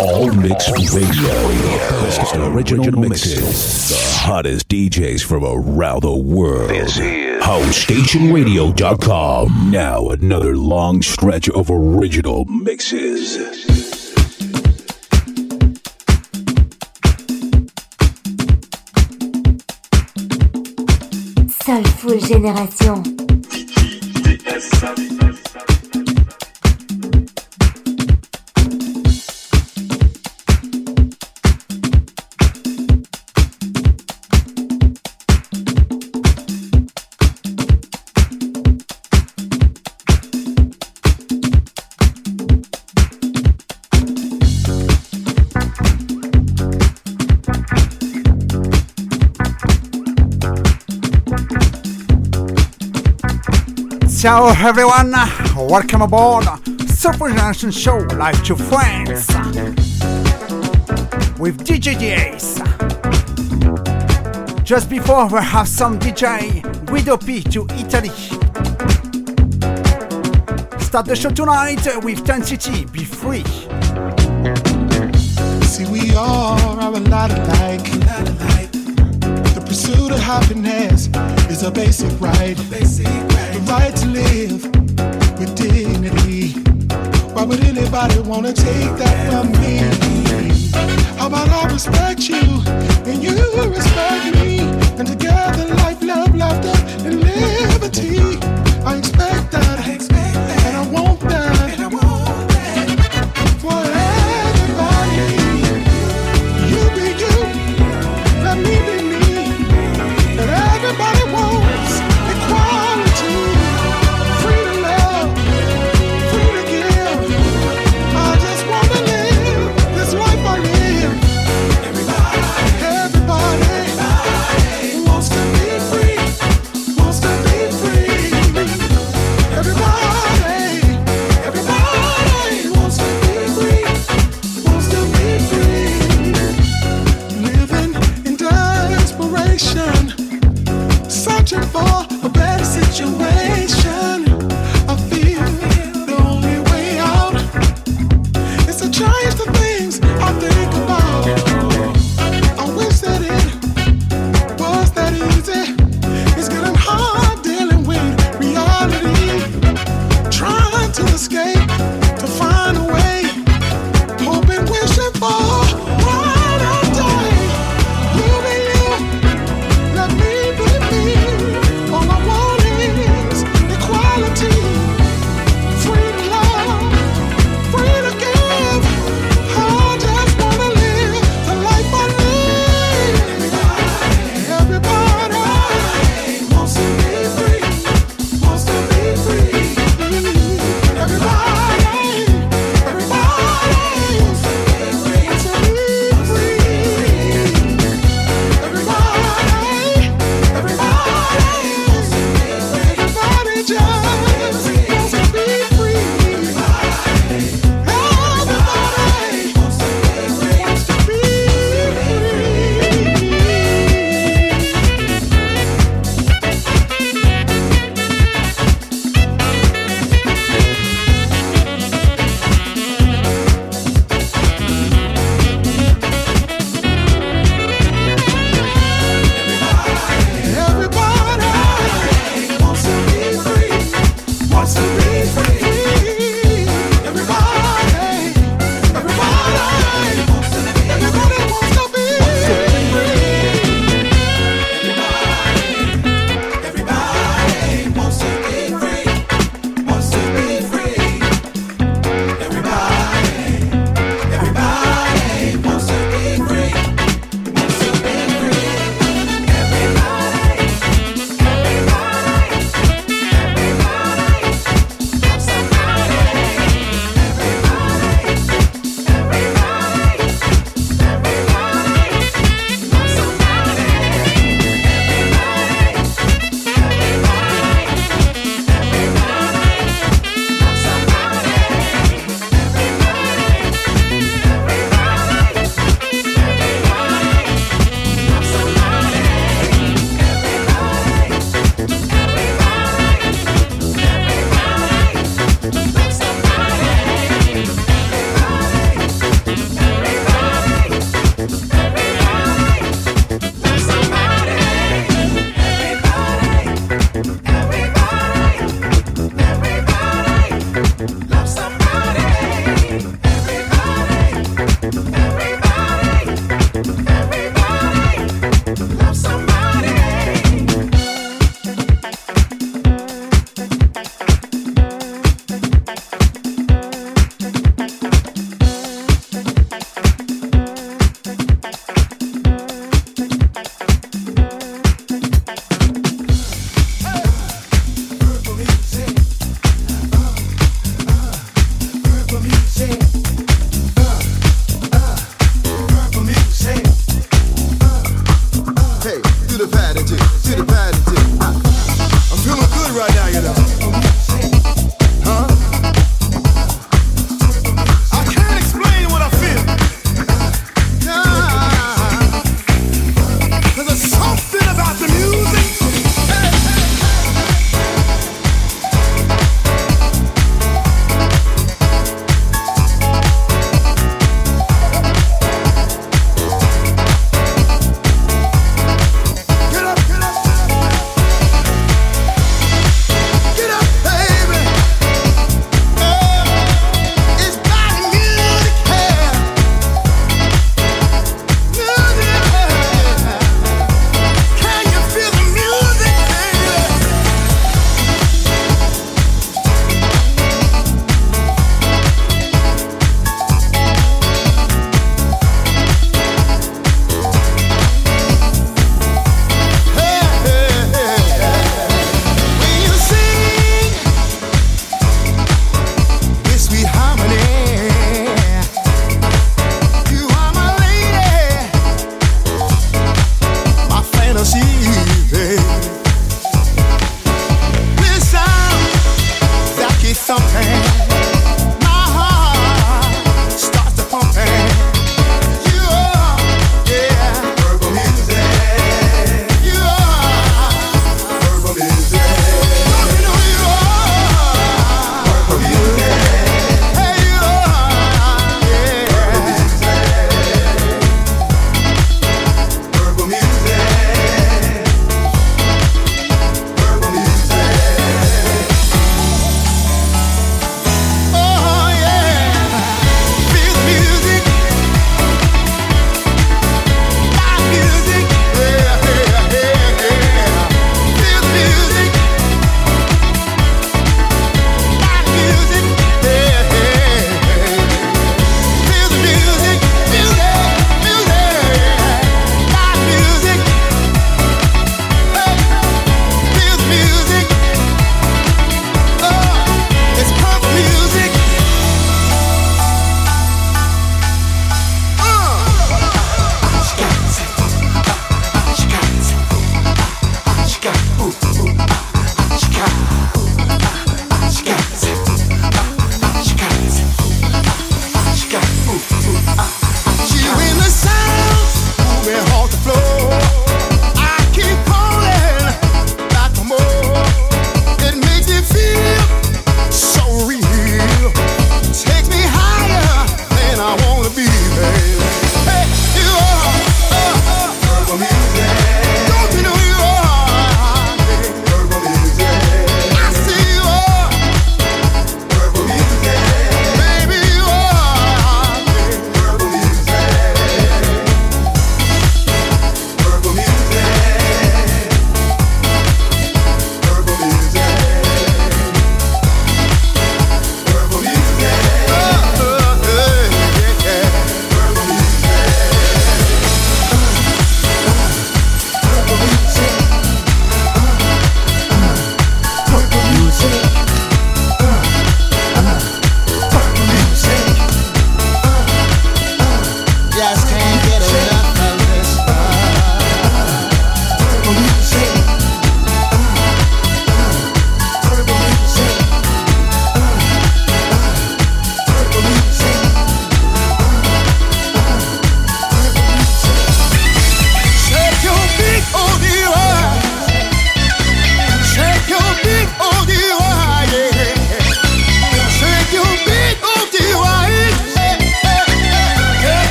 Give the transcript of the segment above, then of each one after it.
All Mix Radio. Best original mixes. The hottest DJs from around the world. This is HouseStationRadio.com. Now another long stretch of original mixes. Soulful Génération. Ciao everyone, welcome aboard Soulful Generation Show Live to Friends with DJ DAs. Just before we have some DJ Guido P to Italy. Start the show tonight with Ten City, be free. See, we all are a lot alike. The pursuit of happiness is a basic right. The right to live with dignity. Why would anybody wanna take that from me? How about I respect you and you respect me? And together, life, love, laughter, and liberty.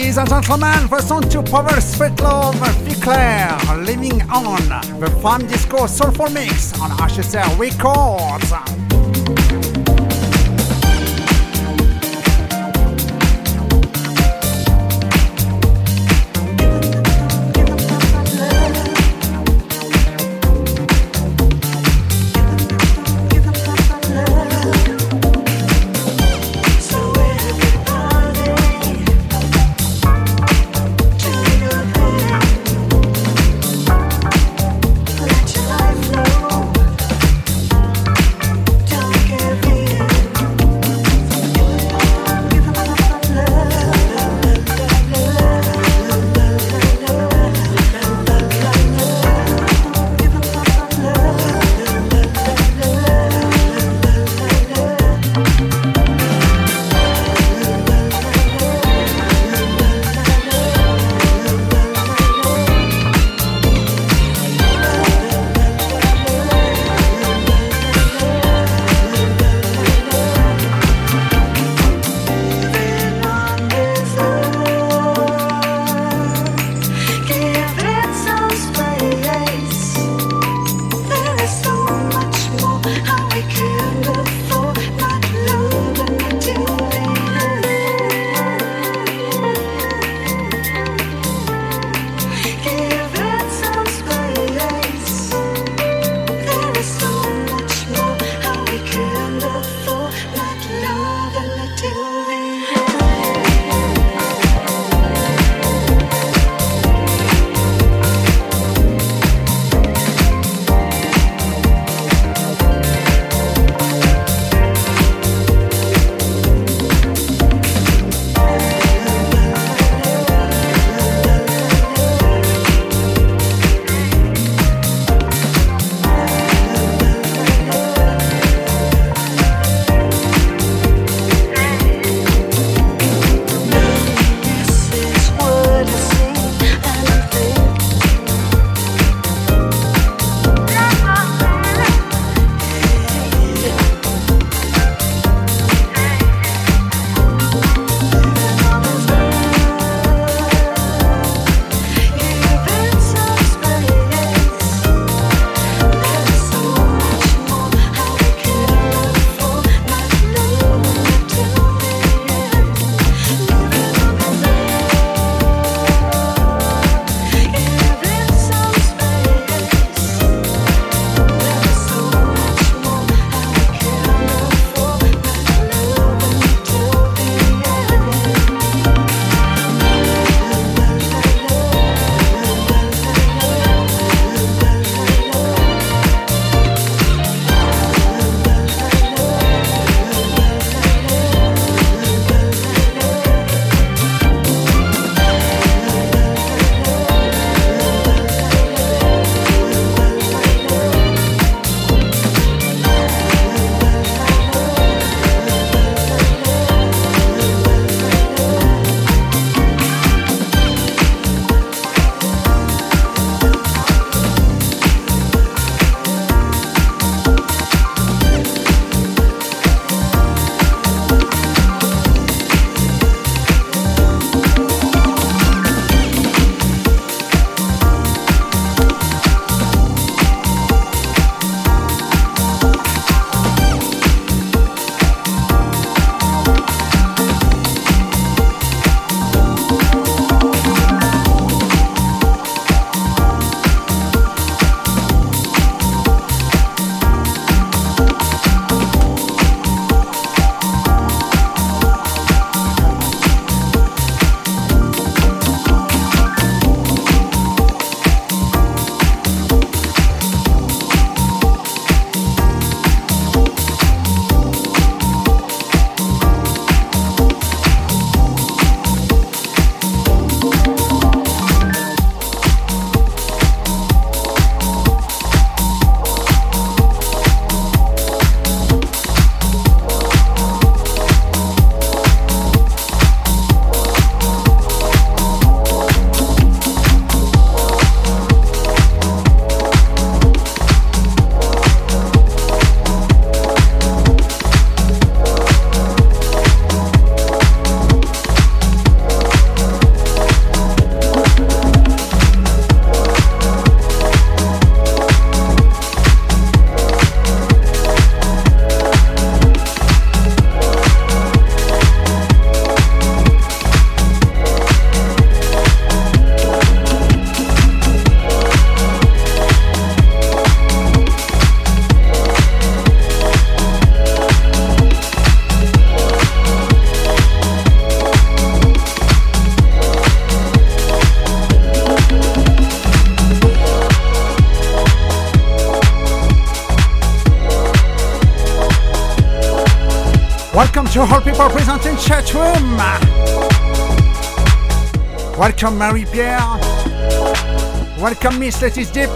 Ladies and gentlemen, listen to Power Sweet Love Claire, Living On, the fun disco soulful mix on HSR Records. To all people present in chat room. Welcome Marie Pierre. Welcome Miss Letty's Deep.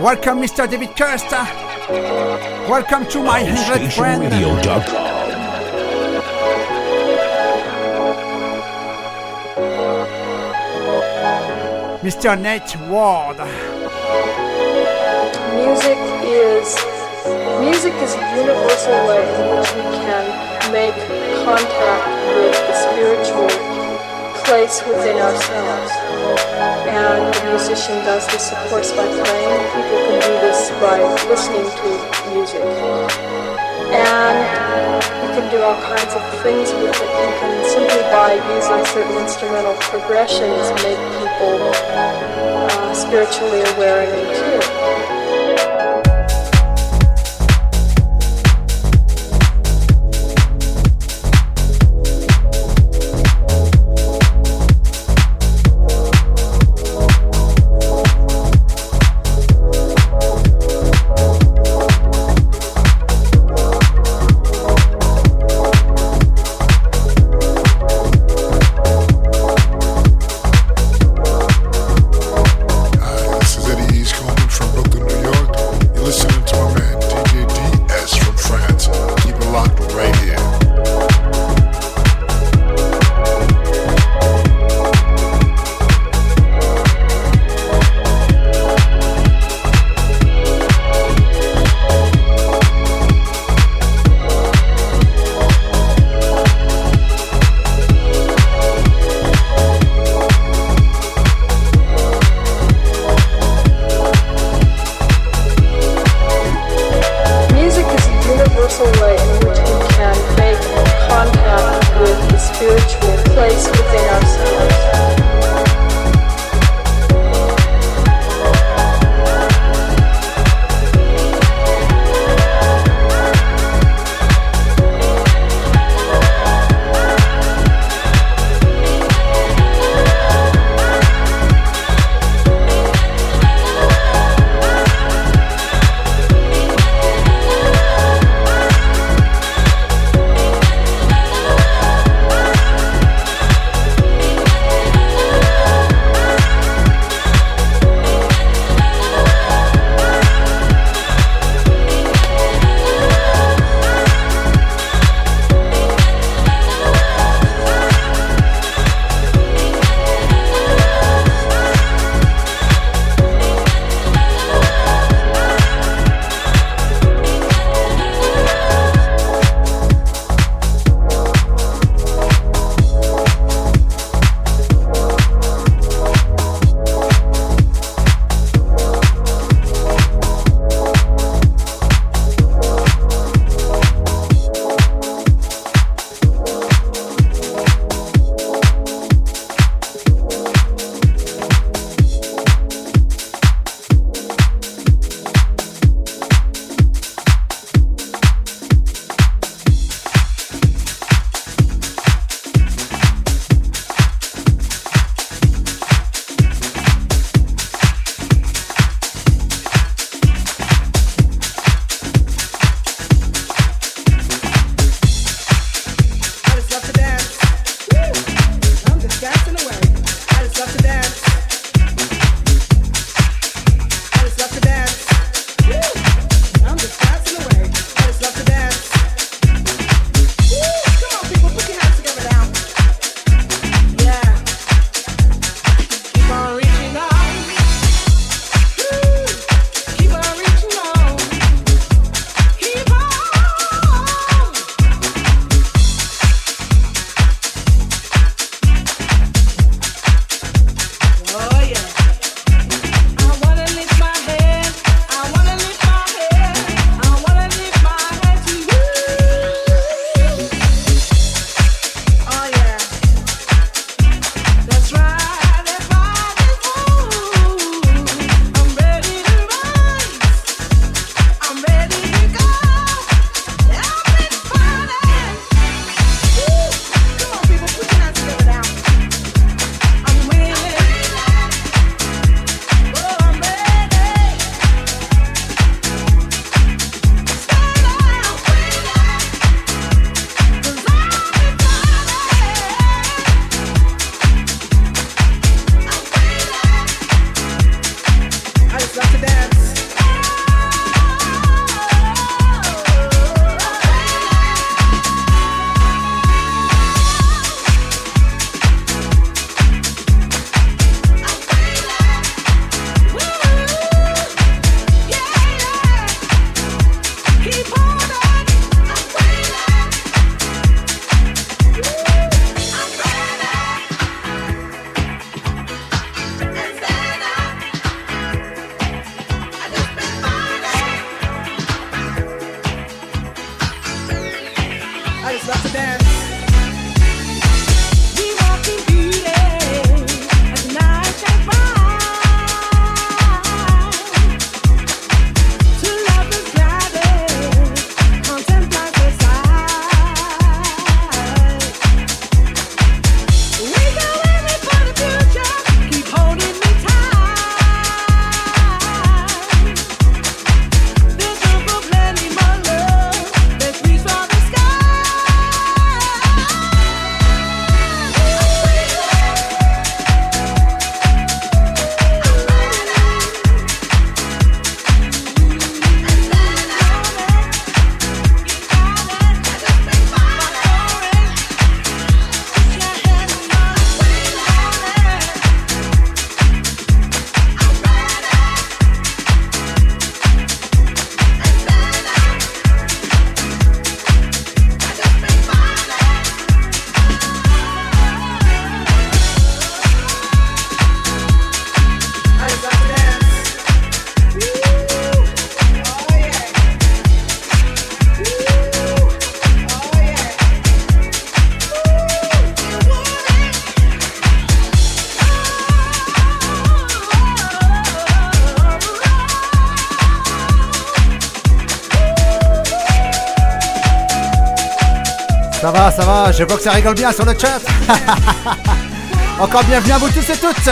Welcome Mr. David Costa. Welcome to my English friend. StationRadio.com. Mr. Nate Ward. Music is music is a universal way in which we can make contact with the spiritual place within ourselves. And the musician does this, of course, by playing. People can do this by listening to music. And you can do all kinds of things with it. You can simply by using certain instrumental progressions make people uh, spiritually aware and in tune. Je vois que ça rigole bien sur le chat. Encore bienvenue à vous tous et toutes.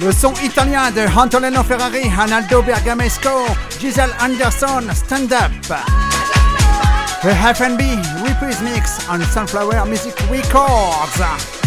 Le son italien de Antonino Ferrari, Analdo Bergamesco, Giselle Anderson, Stand Up. The FNB reprise mix on Sunflower Music Records.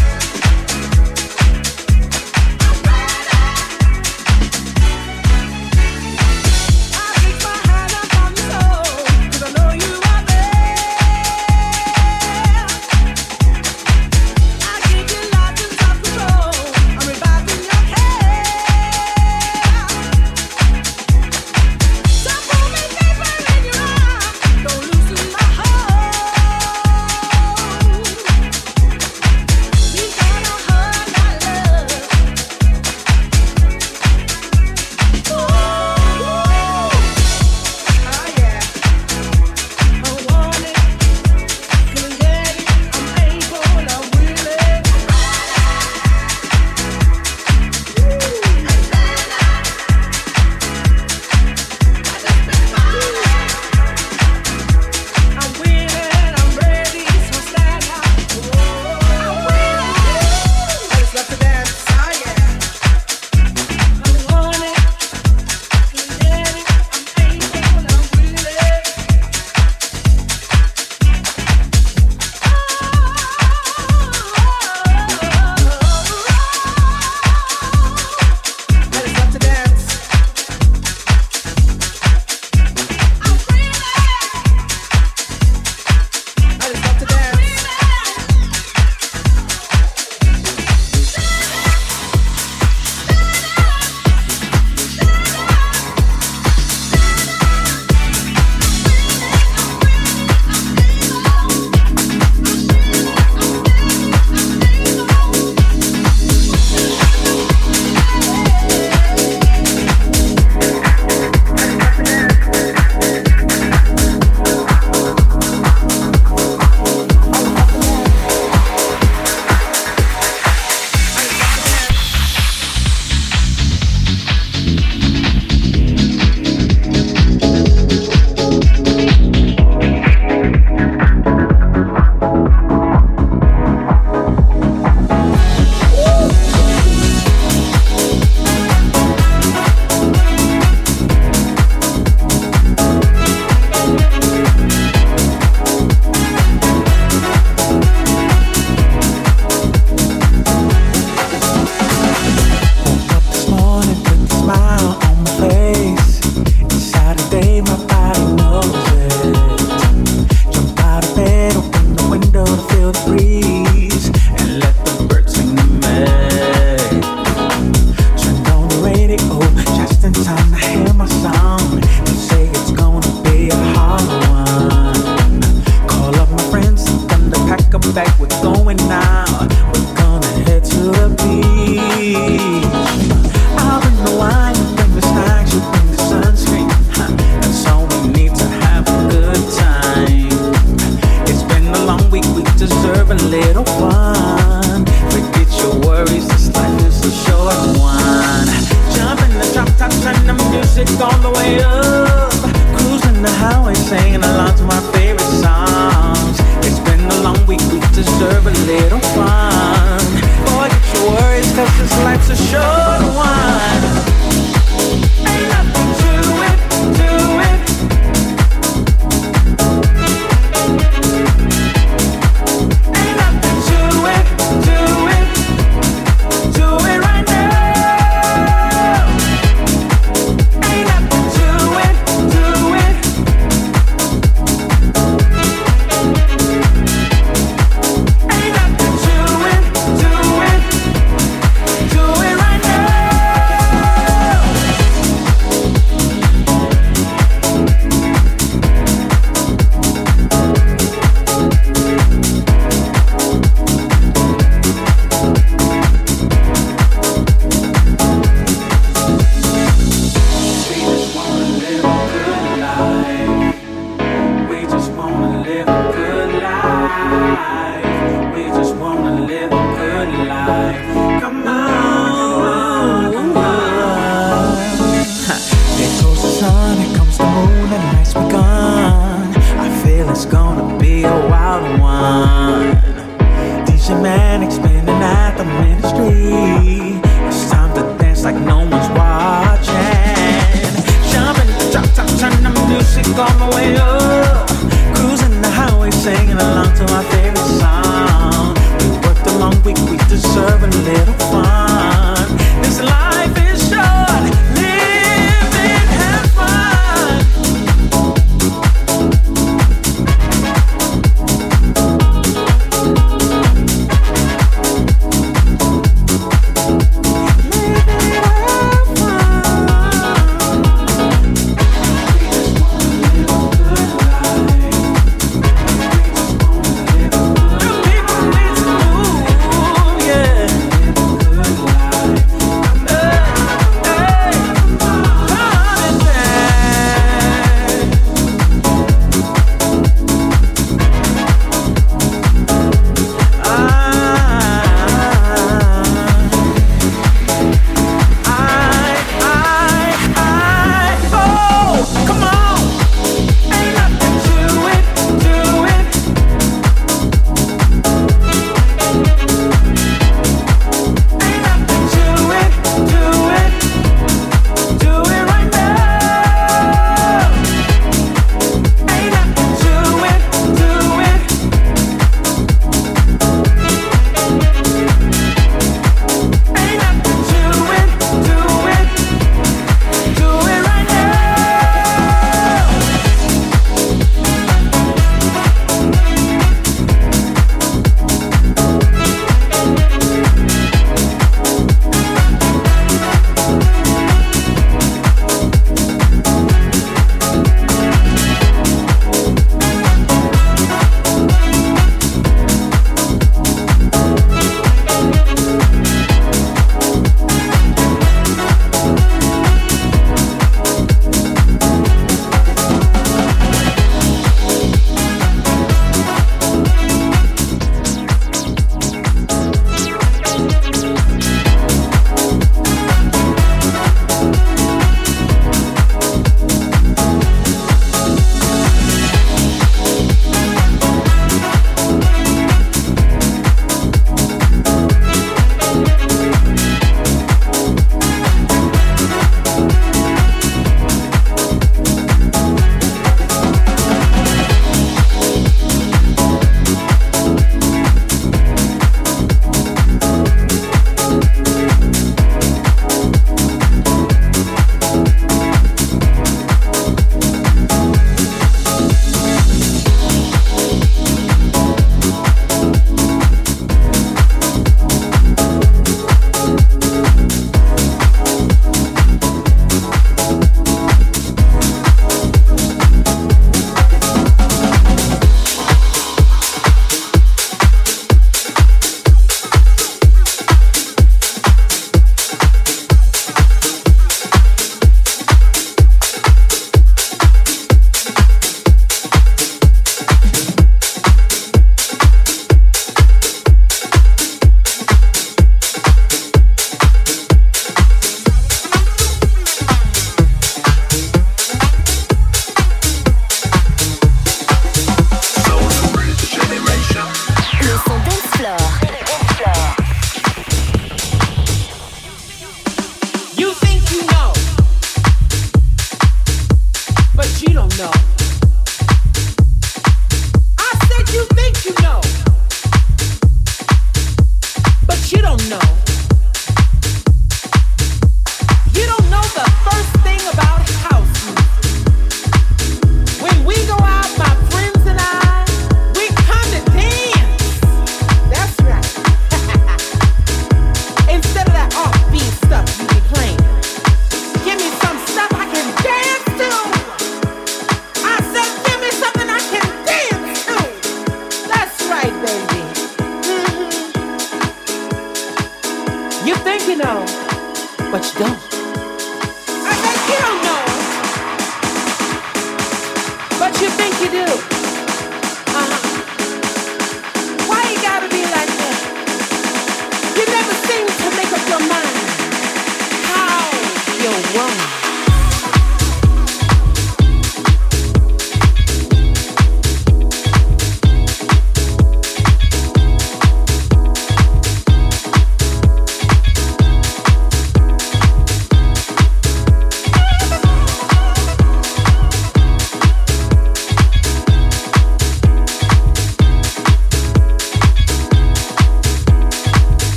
to our favorite sound. We worked a long week, we deserve a little.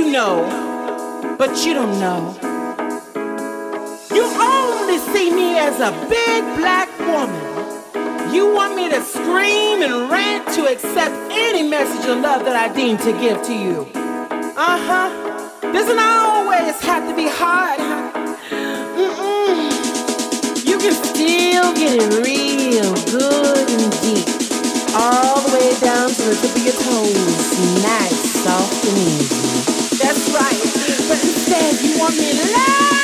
You know, but you don't know. You only see me as a big black woman. You want me to scream and rant to accept any message of love that I deem to give to you. Uh huh. Doesn't always have to be hard? Mm-mm. You can still get it real good and deep all the way down to the tip of your toes. Nice, soft, and easy. That's right. But instead, you want me loud. Uh-huh.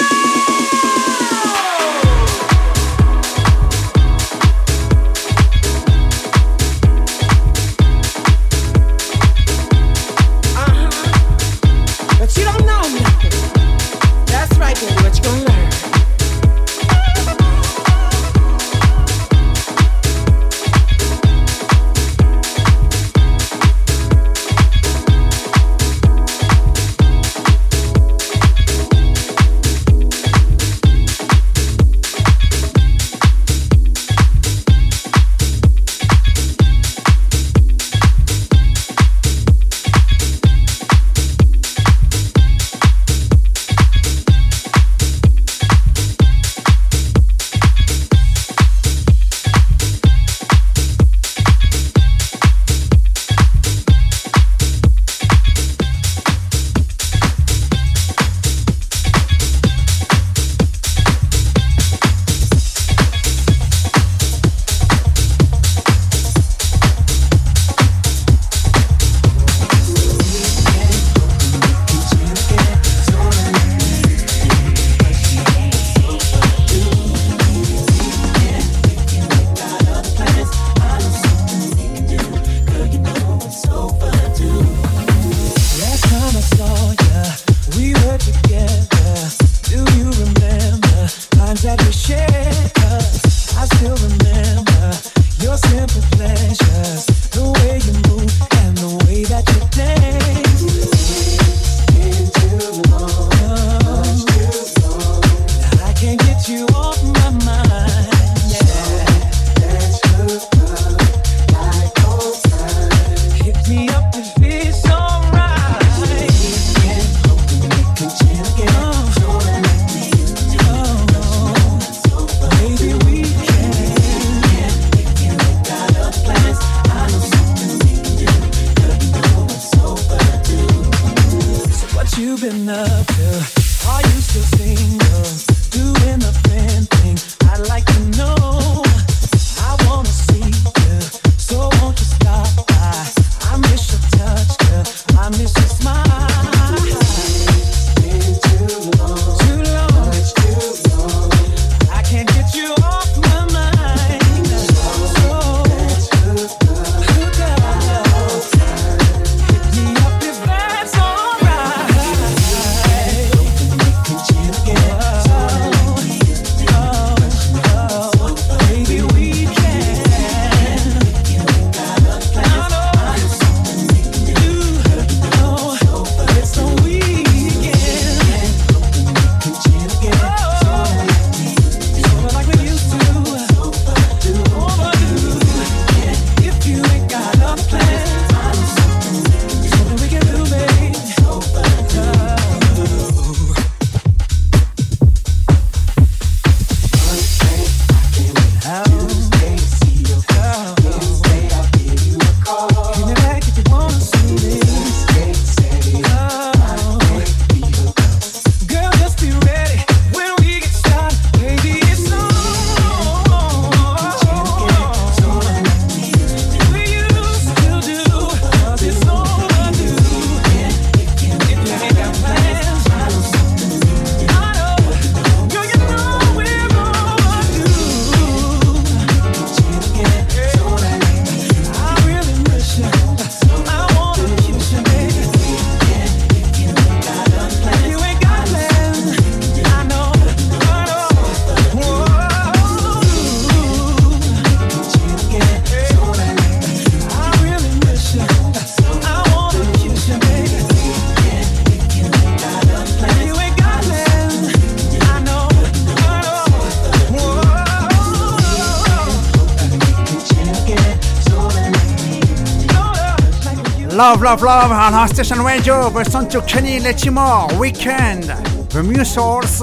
Love, love, on our station radio. Listen to Kenny Lattimore, Weekend, The Source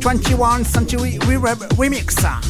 21 Century Remix.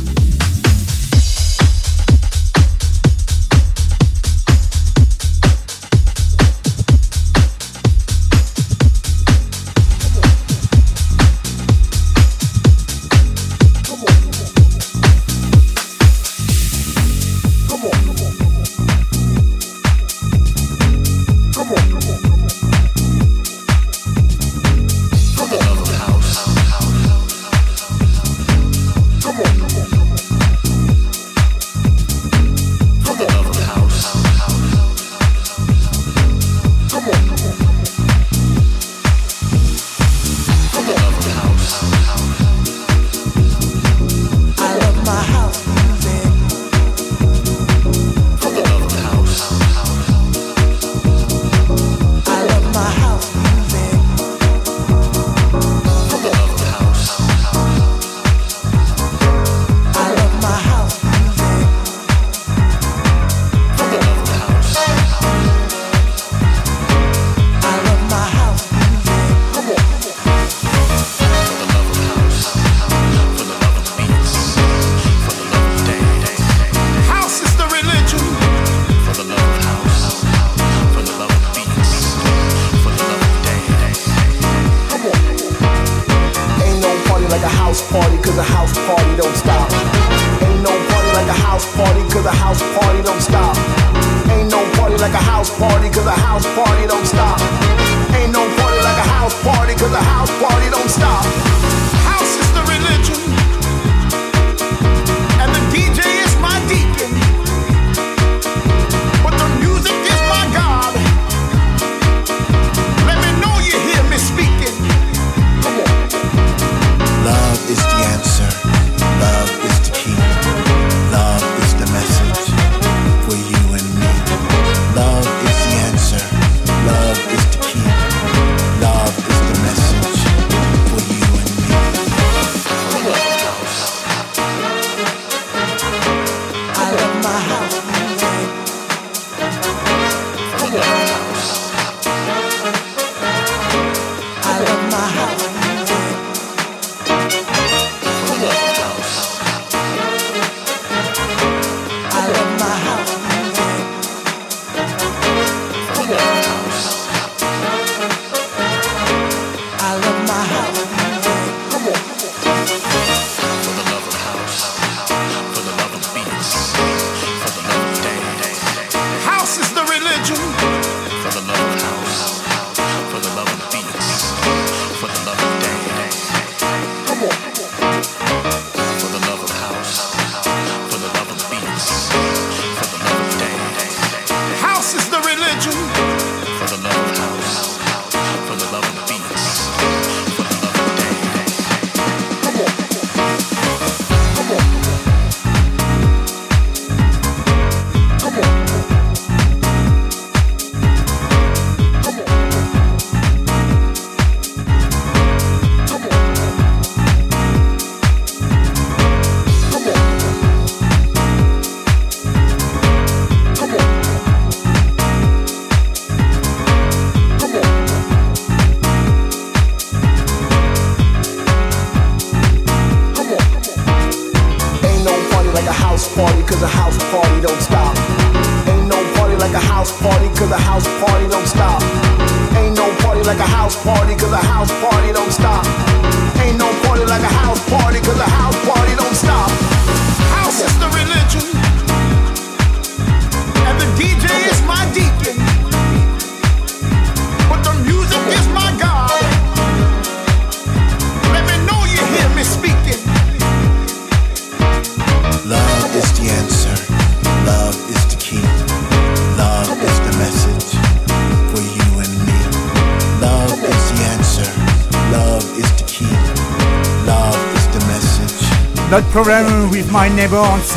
Problem with my neighbors.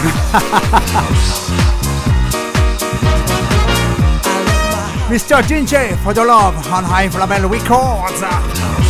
Mr. DJ for the love on High Label Records.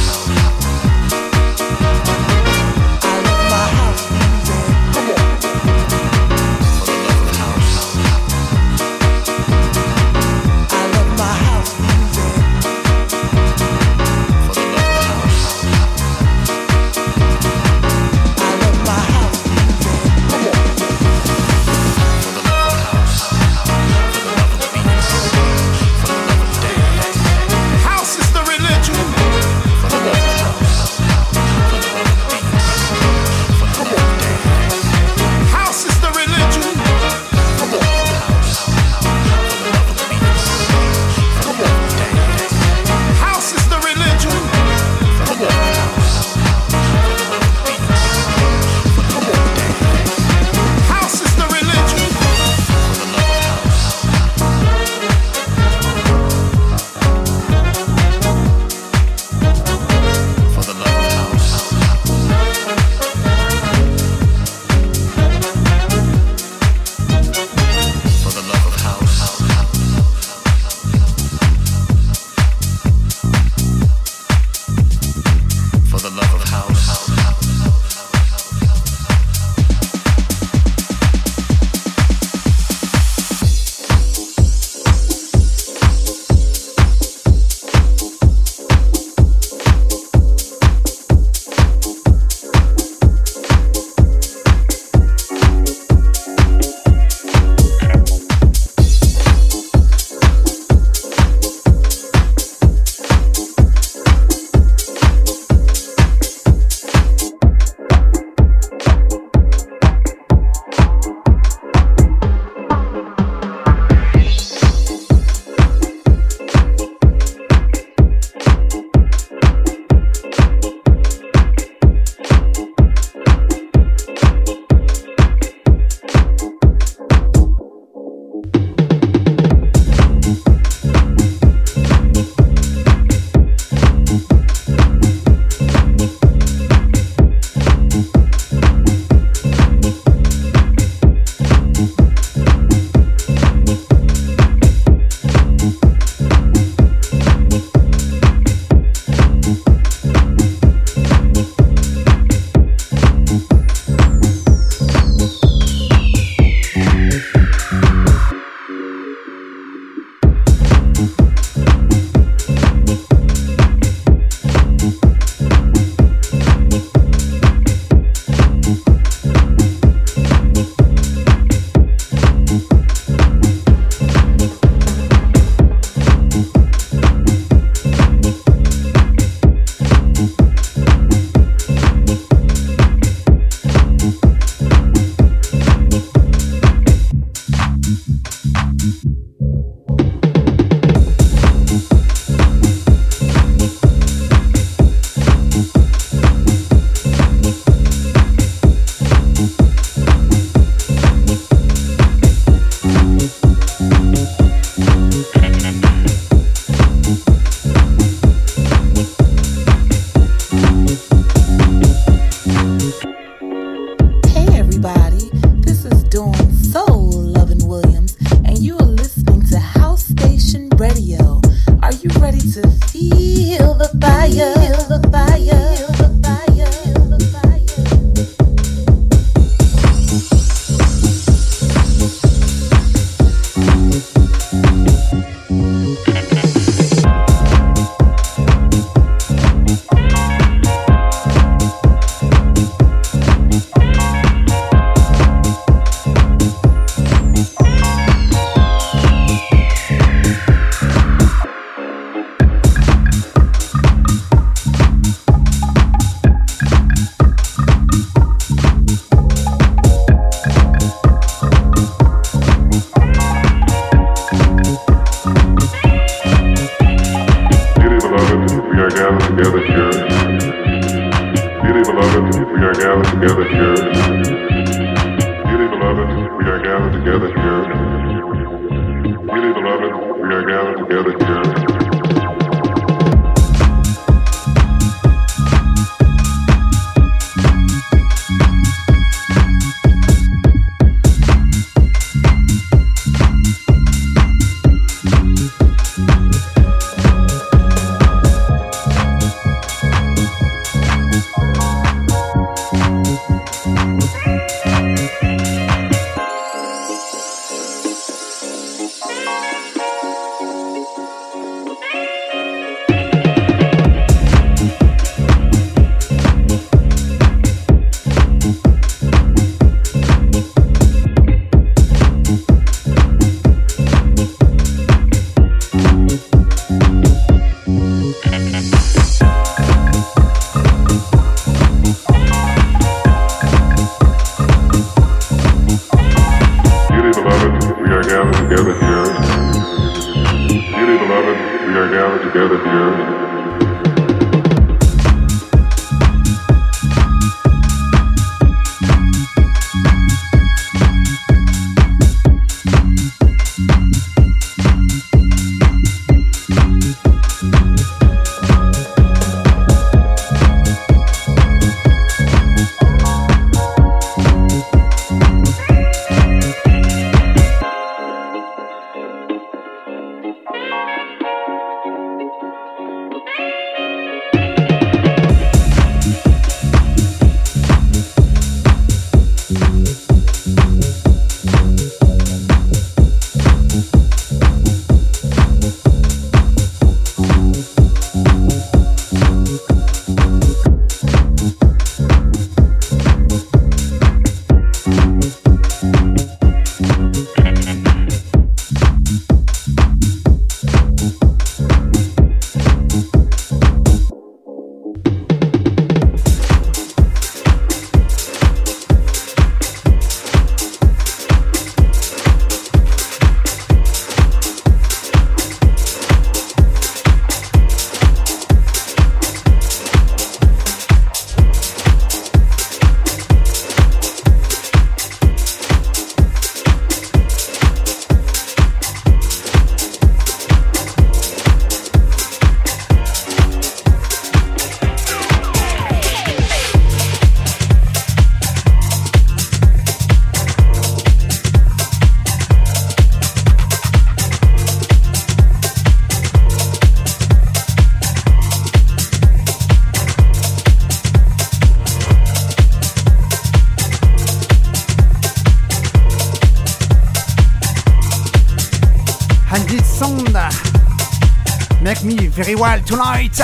Tonight.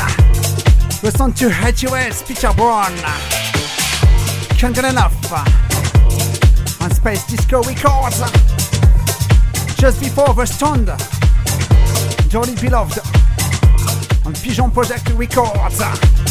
Listen to HUS Peter Brown. Can't get enough. On Space Disco Records. Just before the stand. Jolly Beloved. On Pigeon Project Records.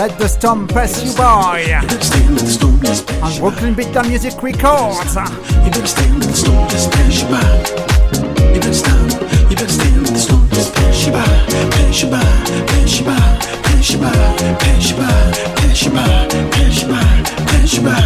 Let the storm pass you by. On Brooklyn Beatdown Music Records. You better stand the storm just pass you by. You better stand, you better stand the storm just pass you by. Pass you by, pass you by, pass you by, pass you by, pass you by, pass you by, pass you by.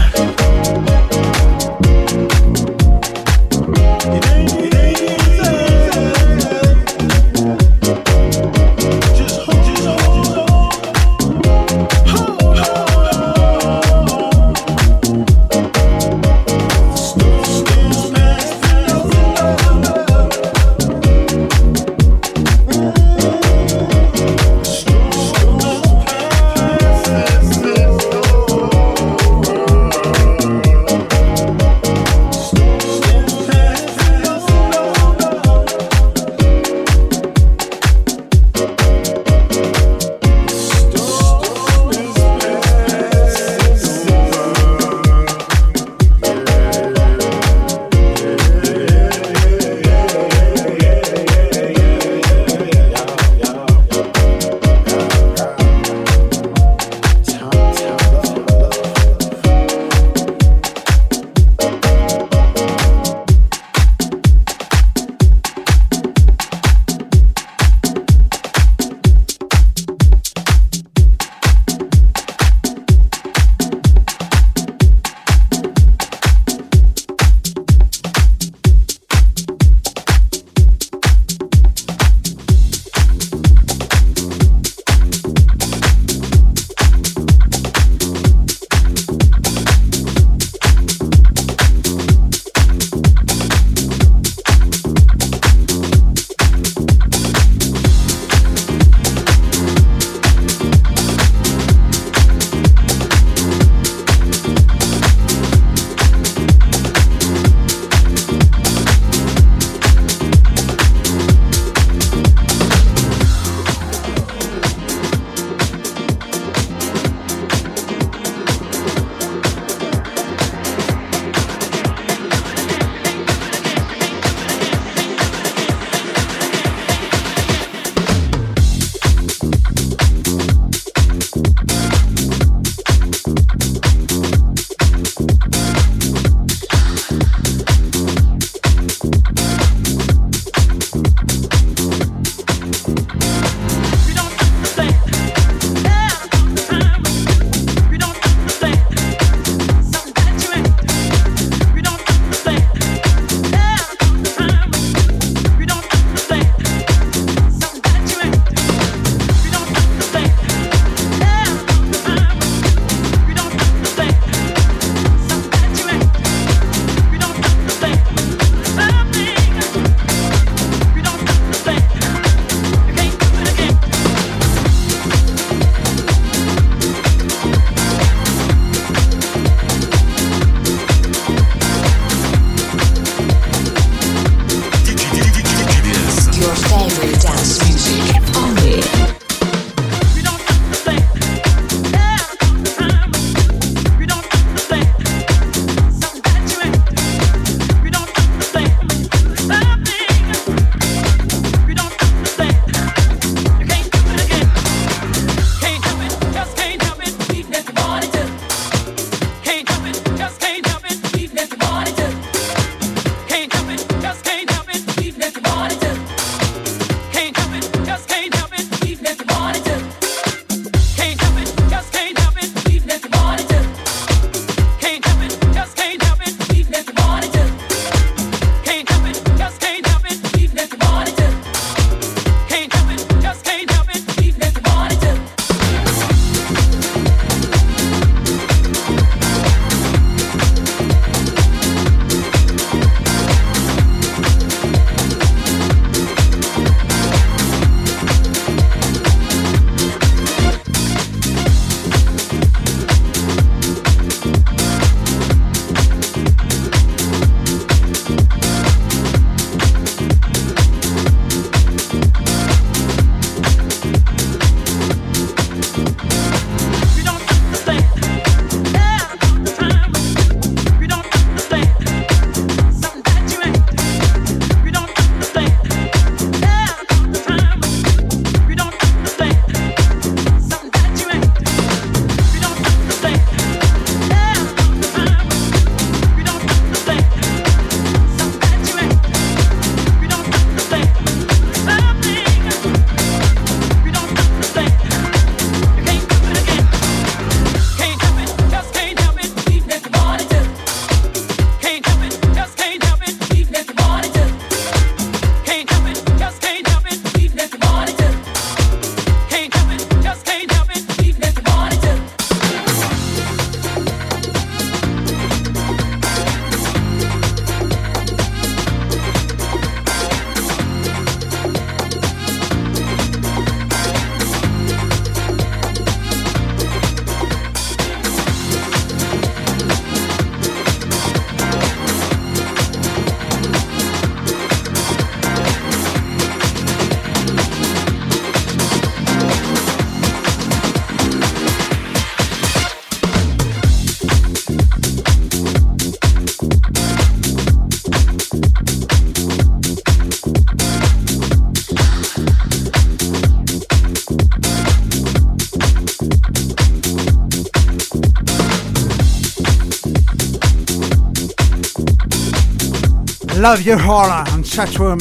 Love you all on chat room.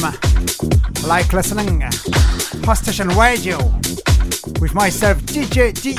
Like listening. Outstation radio. With myself, DJ D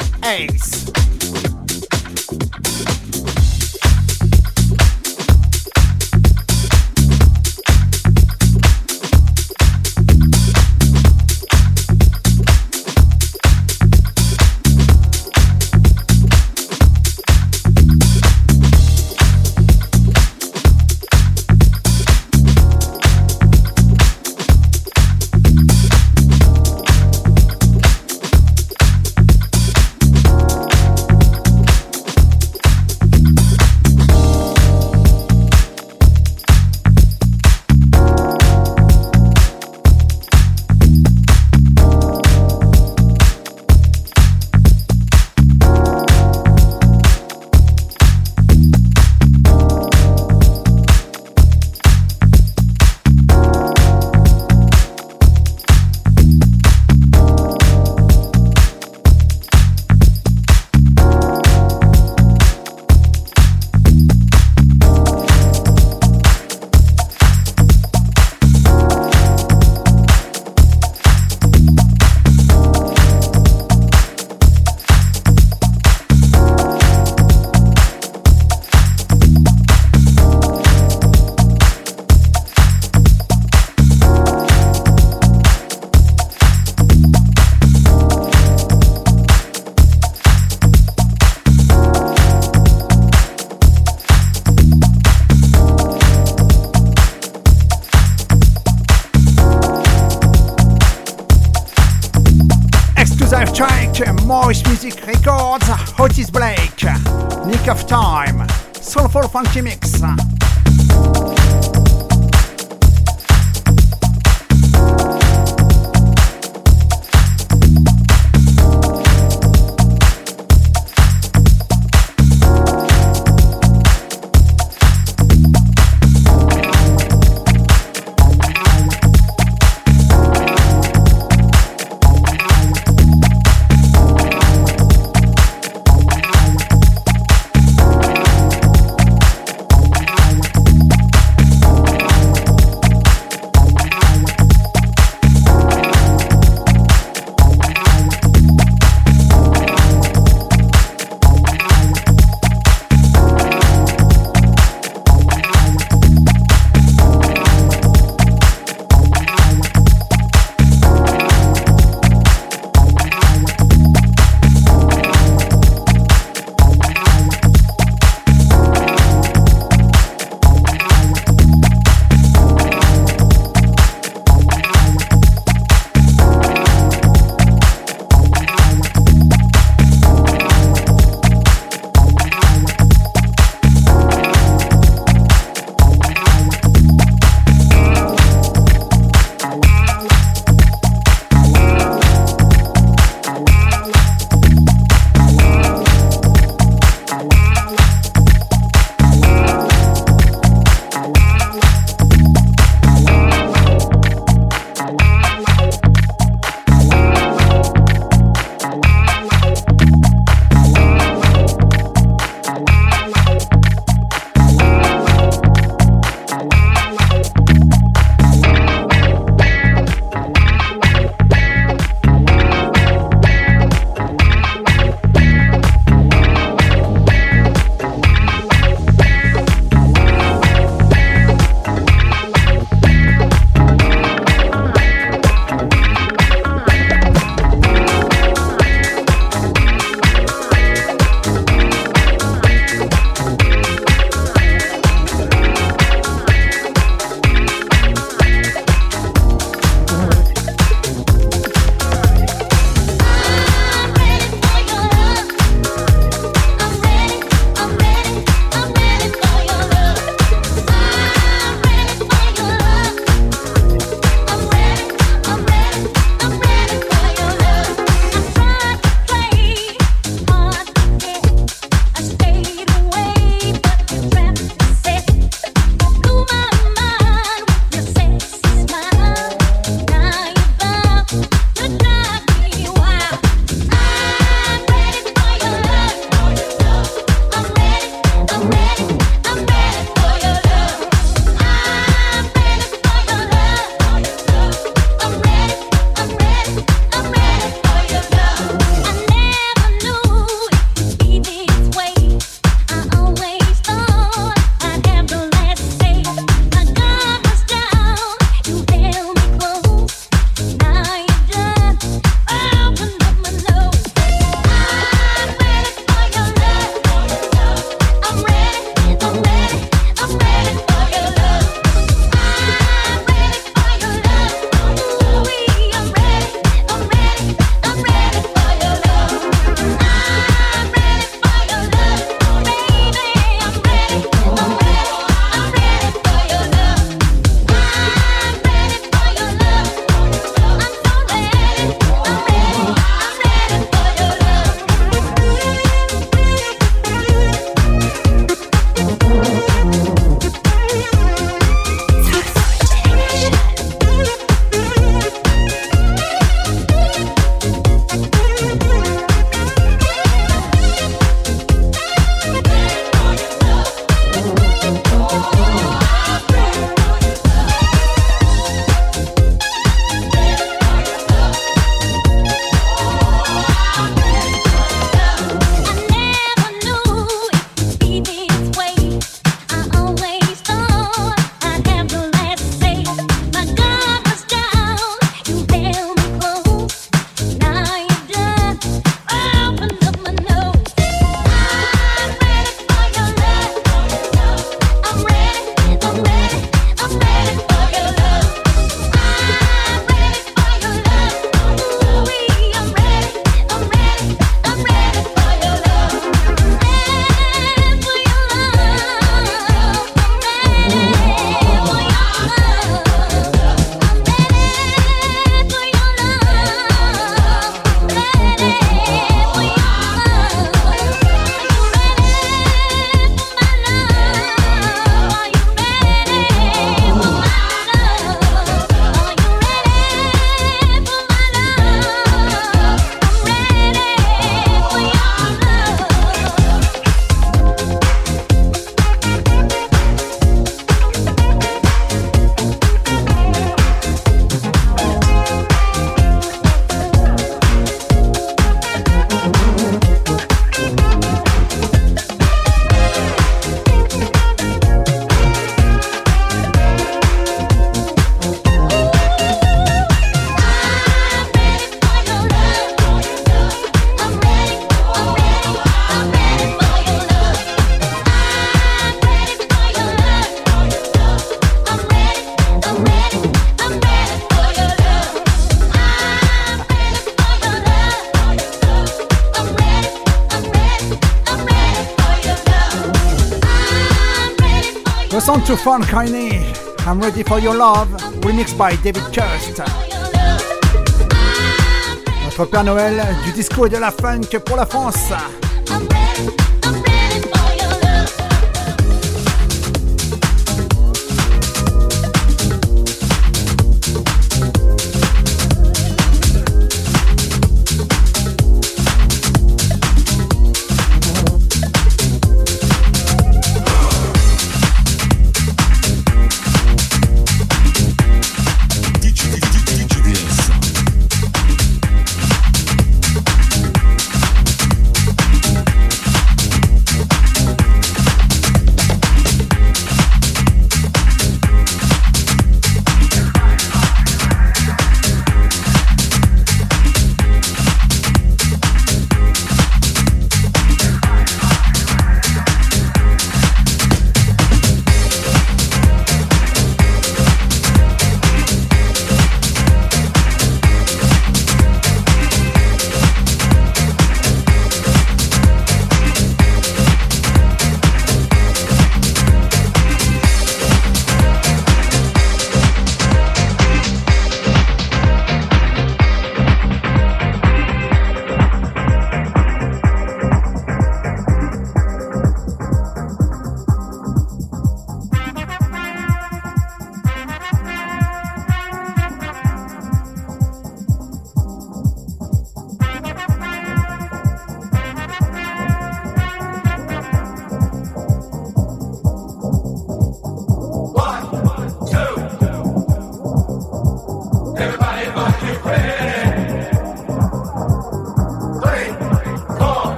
funky mix. To Fun Kine. I'm ready for your love, remixed by David Kirst. Notre Père Noël du disco et de la funk pour la France.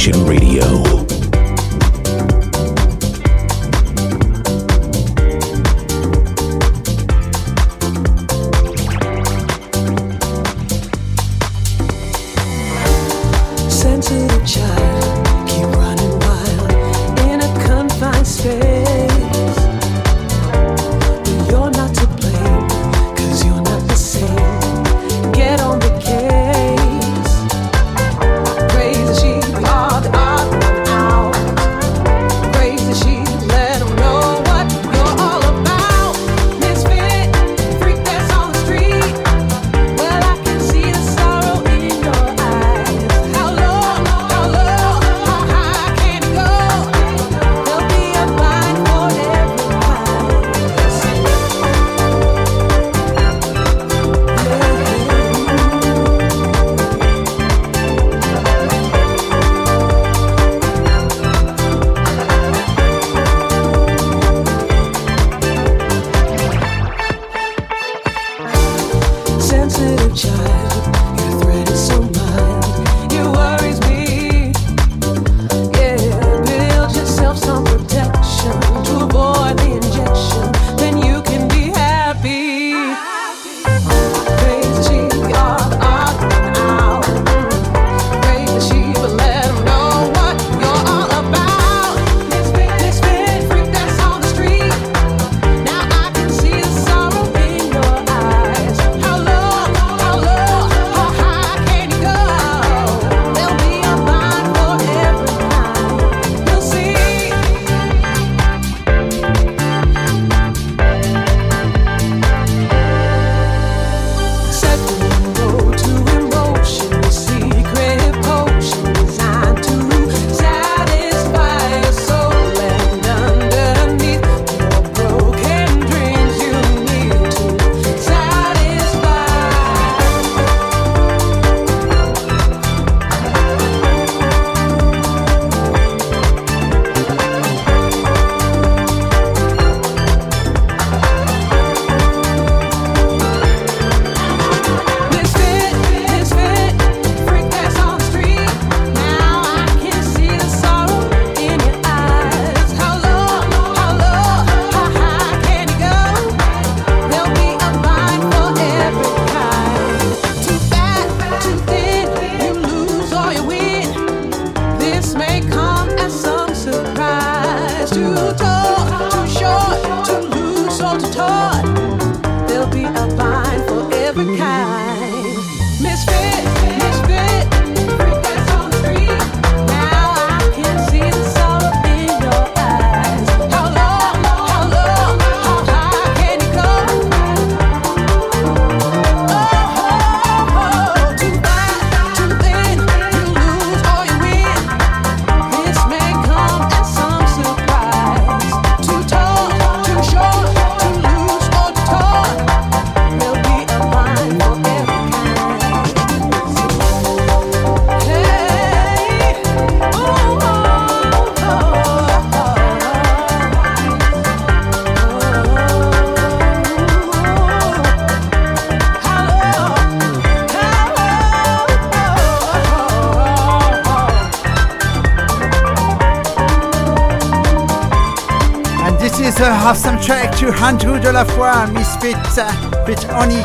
Station Radio. Sensitive child, keep running wild in a confined space. du Andrew de la Foi, Misfit, Fit Oni,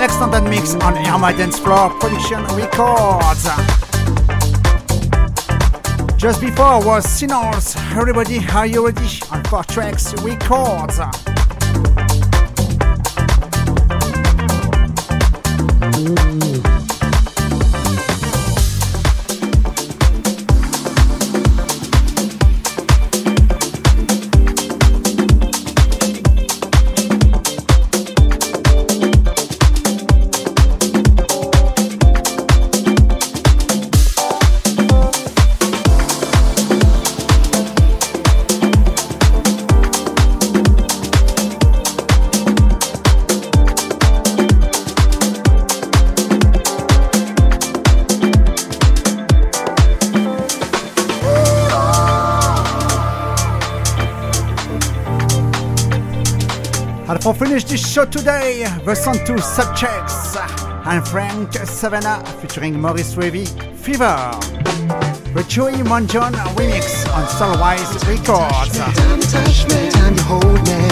extended mix on Irma Dance Floor Production Records. Just before was Sinners, Everybody Are You Ready on 4 Tracks Records. finish this show today. The song to Subchecks and Frank Savannah featuring Maurice Levy, Fever. The Chewy Monjon remix on Starwise Records. Touch me, time to hold me.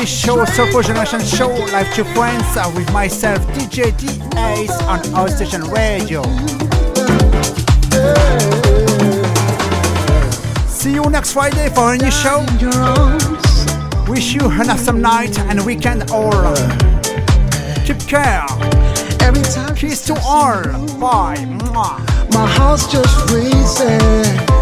this show, Soulful Generation Show, live to friends uh, with myself, DJ D-Ace on Outstation Radio. See you next Friday for a new show. Wish you an awesome night and weekend all. Keep care. Every time Kiss to all. Bye. My heart's just racing.